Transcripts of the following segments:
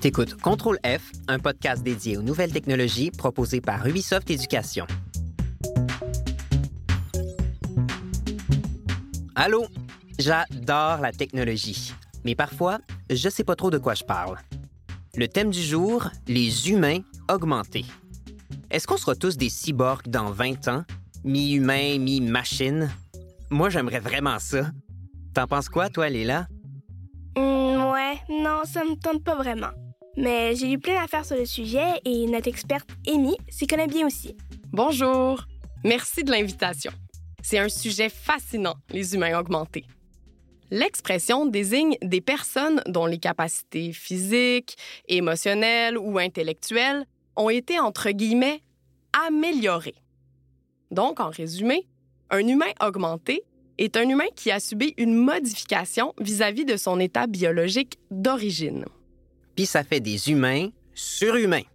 T'écoutes Contrôle F, un podcast dédié aux nouvelles technologies proposé par Ubisoft Éducation. Allô? J'adore la technologie, mais parfois, je sais pas trop de quoi je parle. Le thème du jour, les humains augmentés. Est-ce qu'on sera tous des cyborgs dans 20 ans, mi-humains, mi-machines? Moi, j'aimerais vraiment ça. T'en penses quoi, toi, Léla? Hmm, ouais, non, ça me tente pas vraiment. Mais j'ai lu plein d'affaires sur le sujet et notre experte Amy s'y connaît bien aussi. Bonjour. Merci de l'invitation. C'est un sujet fascinant, les humains augmentés. L'expression désigne des personnes dont les capacités physiques, émotionnelles ou intellectuelles ont été, entre guillemets, améliorées. Donc, en résumé, un humain augmenté est un humain qui a subi une modification vis-à-vis de son état biologique d'origine. Puis ça fait des humains surhumains.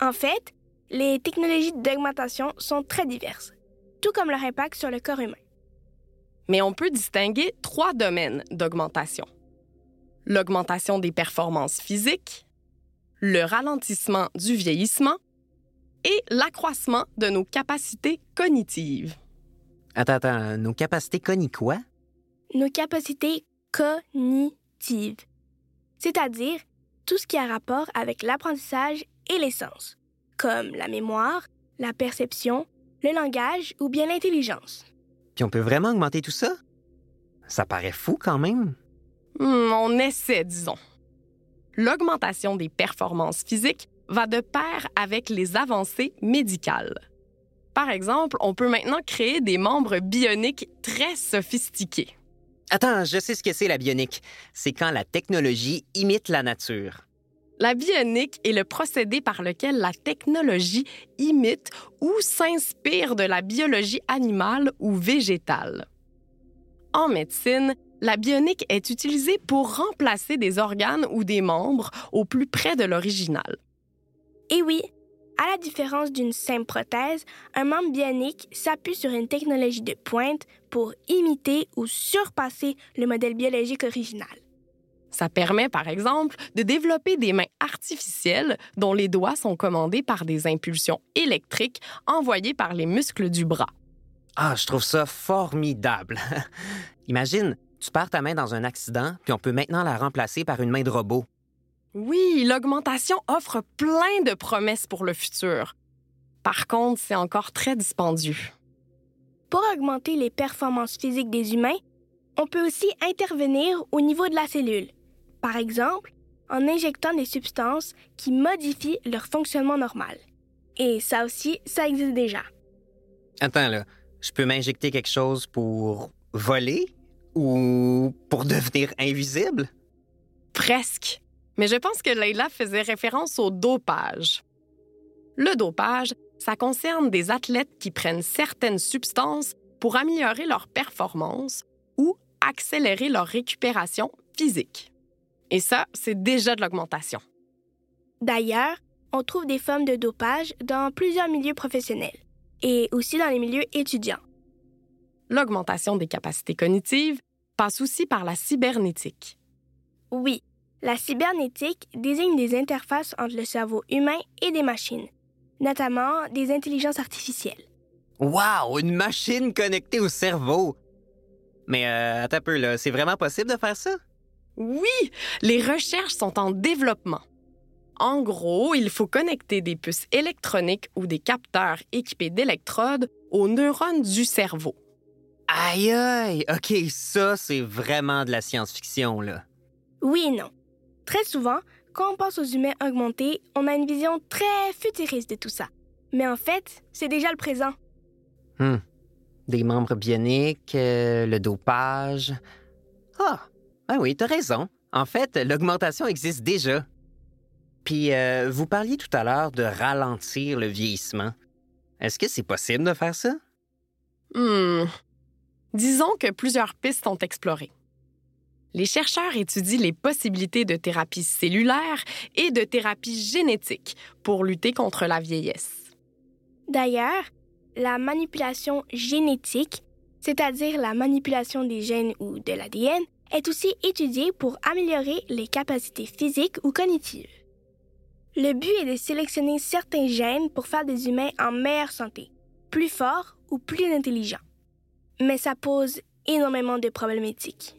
En fait, les technologies d'augmentation sont très diverses, tout comme leur impact sur le corps humain. Mais on peut distinguer trois domaines d'augmentation. L'augmentation des performances physiques, le ralentissement du vieillissement et l'accroissement de nos capacités cognitives. Attends, attends, nos capacités connent quoi? Nos capacités cognitives, c'est-à-dire tout ce qui a rapport avec l'apprentissage et les sens, comme la mémoire, la perception, le langage ou bien l'intelligence. Puis on peut vraiment augmenter tout ça? Ça paraît fou quand même. Hmm, on essaie, disons. L'augmentation des performances physiques va de pair avec les avancées médicales. Par exemple, on peut maintenant créer des membres bioniques très sophistiqués. Attends, je sais ce que c'est la bionique. C'est quand la technologie imite la nature. La bionique est le procédé par lequel la technologie imite ou s'inspire de la biologie animale ou végétale. En médecine, la bionique est utilisée pour remplacer des organes ou des membres au plus près de l'original. Et oui, à la différence d'une simple prothèse, un membre bionique s'appuie sur une technologie de pointe pour imiter ou surpasser le modèle biologique original. Ça permet, par exemple, de développer des mains artificielles dont les doigts sont commandés par des impulsions électriques envoyées par les muscles du bras. Ah, je trouve ça formidable. Imagine, tu perds ta main dans un accident, puis on peut maintenant la remplacer par une main de robot. Oui, l'augmentation offre plein de promesses pour le futur. Par contre, c'est encore très dispendieux. Pour augmenter les performances physiques des humains, on peut aussi intervenir au niveau de la cellule. Par exemple, en injectant des substances qui modifient leur fonctionnement normal. Et ça aussi, ça existe déjà. Attends là, je peux m'injecter quelque chose pour voler ou pour devenir invisible? Presque. Mais je pense que Leila faisait référence au dopage. Le dopage, ça concerne des athlètes qui prennent certaines substances pour améliorer leur performance ou accélérer leur récupération physique. Et ça, c'est déjà de l'augmentation. D'ailleurs, on trouve des formes de dopage dans plusieurs milieux professionnels et aussi dans les milieux étudiants. L'augmentation des capacités cognitives passe aussi par la cybernétique. Oui, la cybernétique désigne des interfaces entre le cerveau humain et des machines, notamment des intelligences artificielles. Wow, une machine connectée au cerveau. Mais euh, attends un peu, là, c'est vraiment possible de faire ça? Oui, les recherches sont en développement. En gros, il faut connecter des puces électroniques ou des capteurs équipés d'électrodes aux neurones du cerveau. Aïe aïe, OK, ça c'est vraiment de la science-fiction là. Oui et non. Très souvent, quand on pense aux humains augmentés, on a une vision très futuriste de tout ça. Mais en fait, c'est déjà le présent. Hmm. Des membres bioniques, euh, le dopage. Ah, ah oui, t'as raison. En fait, l'augmentation existe déjà. Puis, euh, vous parliez tout à l'heure de ralentir le vieillissement. Est-ce que c'est possible de faire ça? Hmm. Disons que plusieurs pistes sont explorées. Les chercheurs étudient les possibilités de thérapie cellulaire et de thérapie génétique pour lutter contre la vieillesse. D'ailleurs, la manipulation génétique, c'est-à-dire la manipulation des gènes ou de l'ADN, est aussi étudiée pour améliorer les capacités physiques ou cognitives. Le but est de sélectionner certains gènes pour faire des humains en meilleure santé, plus forts ou plus intelligents. Mais ça pose énormément de problématiques.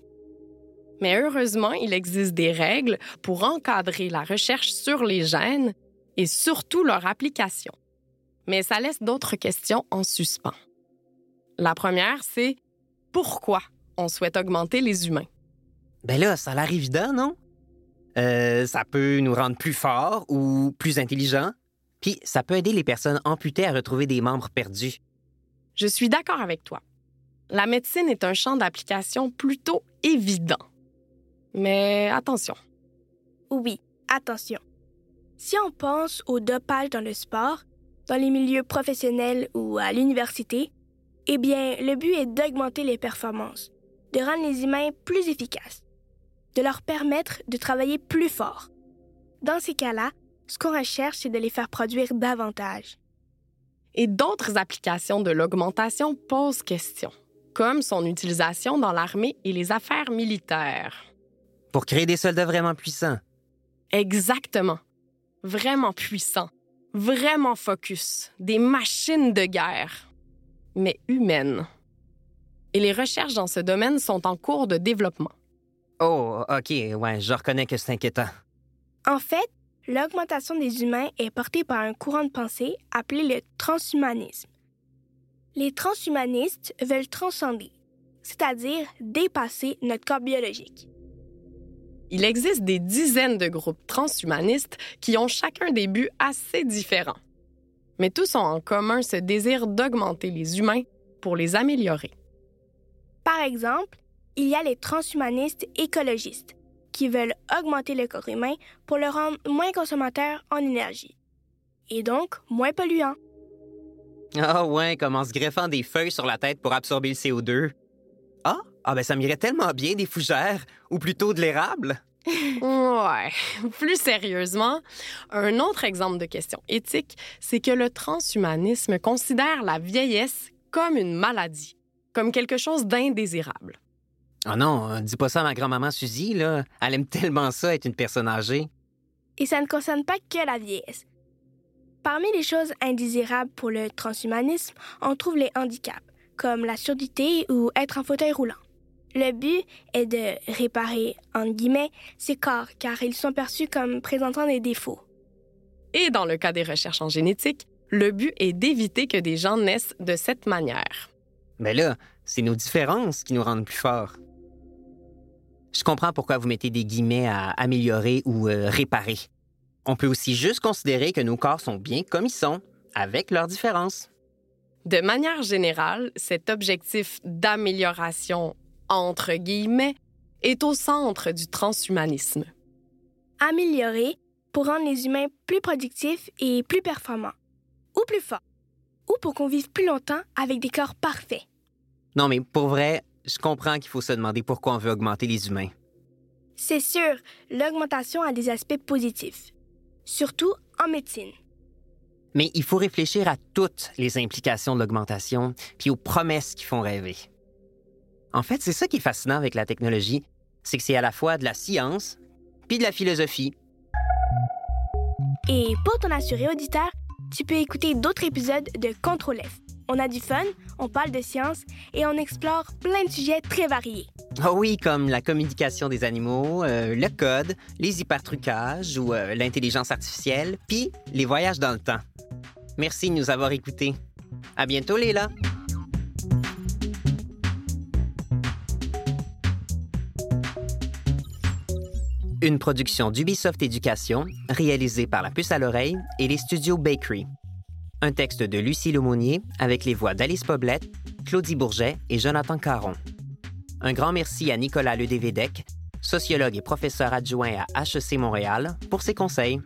Mais heureusement, il existe des règles pour encadrer la recherche sur les gènes et surtout leur application. Mais ça laisse d'autres questions en suspens. La première, c'est pourquoi on souhaite augmenter les humains? Ben là, ça a l'air évident, non? Euh, ça peut nous rendre plus forts ou plus intelligents. Puis ça peut aider les personnes amputées à retrouver des membres perdus. Je suis d'accord avec toi. La médecine est un champ d'application plutôt évident. Mais attention. Oui, attention. Si on pense au dopage dans le sport, dans les milieux professionnels ou à l'université, eh bien, le but est d'augmenter les performances, de rendre les humains plus efficaces de leur permettre de travailler plus fort. Dans ces cas-là, ce qu'on recherche, c'est de les faire produire davantage. Et d'autres applications de l'augmentation posent question, comme son utilisation dans l'armée et les affaires militaires. Pour créer des soldats vraiment puissants. Exactement. Vraiment puissants. Vraiment focus. Des machines de guerre. Mais humaines. Et les recherches dans ce domaine sont en cours de développement. Oh, OK, ouais, je reconnais que c'est inquiétant. En fait, l'augmentation des humains est portée par un courant de pensée appelé le transhumanisme. Les transhumanistes veulent transcender, c'est-à-dire dépasser notre corps biologique. Il existe des dizaines de groupes transhumanistes qui ont chacun des buts assez différents. Mais tous ont en commun ce désir d'augmenter les humains pour les améliorer. Par exemple, il y a les transhumanistes écologistes, qui veulent augmenter le corps humain pour le rendre moins consommateur en énergie, et donc moins polluant. Ah ouais, comme en se greffant des feuilles sur la tête pour absorber le CO2. Ah, ah ben ça m'irait tellement bien des fougères, ou plutôt de l'érable. ouais. Plus sérieusement, un autre exemple de question éthique, c'est que le transhumanisme considère la vieillesse comme une maladie, comme quelque chose d'indésirable. Oh non, euh, dis pas ça à ma grand-maman Suzy, là. Elle aime tellement ça, être une personne âgée. Et ça ne concerne pas que la vieillesse. Parmi les choses indésirables pour le transhumanisme, on trouve les handicaps, comme la surdité ou être en fauteuil roulant. Le but est de réparer, en guillemets, ces corps, car ils sont perçus comme présentant des défauts. Et dans le cas des recherches en génétique, le but est d'éviter que des gens naissent de cette manière. Mais là, c'est nos différences qui nous rendent plus forts. Je comprends pourquoi vous mettez des guillemets à améliorer ou euh, réparer. On peut aussi juste considérer que nos corps sont bien comme ils sont, avec leurs différences. De manière générale, cet objectif d'amélioration, entre guillemets, est au centre du transhumanisme. Améliorer pour rendre les humains plus productifs et plus performants, ou plus forts, ou pour qu'on vive plus longtemps avec des corps parfaits. Non, mais pour vrai, je comprends qu'il faut se demander pourquoi on veut augmenter les humains. C'est sûr, l'augmentation a des aspects positifs, surtout en médecine. Mais il faut réfléchir à toutes les implications de l'augmentation, puis aux promesses qui font rêver. En fait, c'est ça qui est fascinant avec la technologie, c'est que c'est à la fois de la science, puis de la philosophie. Et pour t'en assurer, auditeur, tu peux écouter d'autres épisodes de Contrôle F on a du fun, on parle de science et on explore plein de sujets très variés. Oh oui, comme la communication des animaux, euh, le code, les hypertrucages ou euh, l'intelligence artificielle, puis les voyages dans le temps. Merci de nous avoir écoutés. À bientôt, Léla. Une production d'Ubisoft Éducation, réalisée par La Puce à l'oreille et les studios Bakery. Un texte de Lucie Lemonnier avec les voix d'Alice Poblette, Claudie Bourget et Jonathan Caron. Un grand merci à Nicolas Ledévédec, sociologue et professeur adjoint à HEC Montréal, pour ses conseils.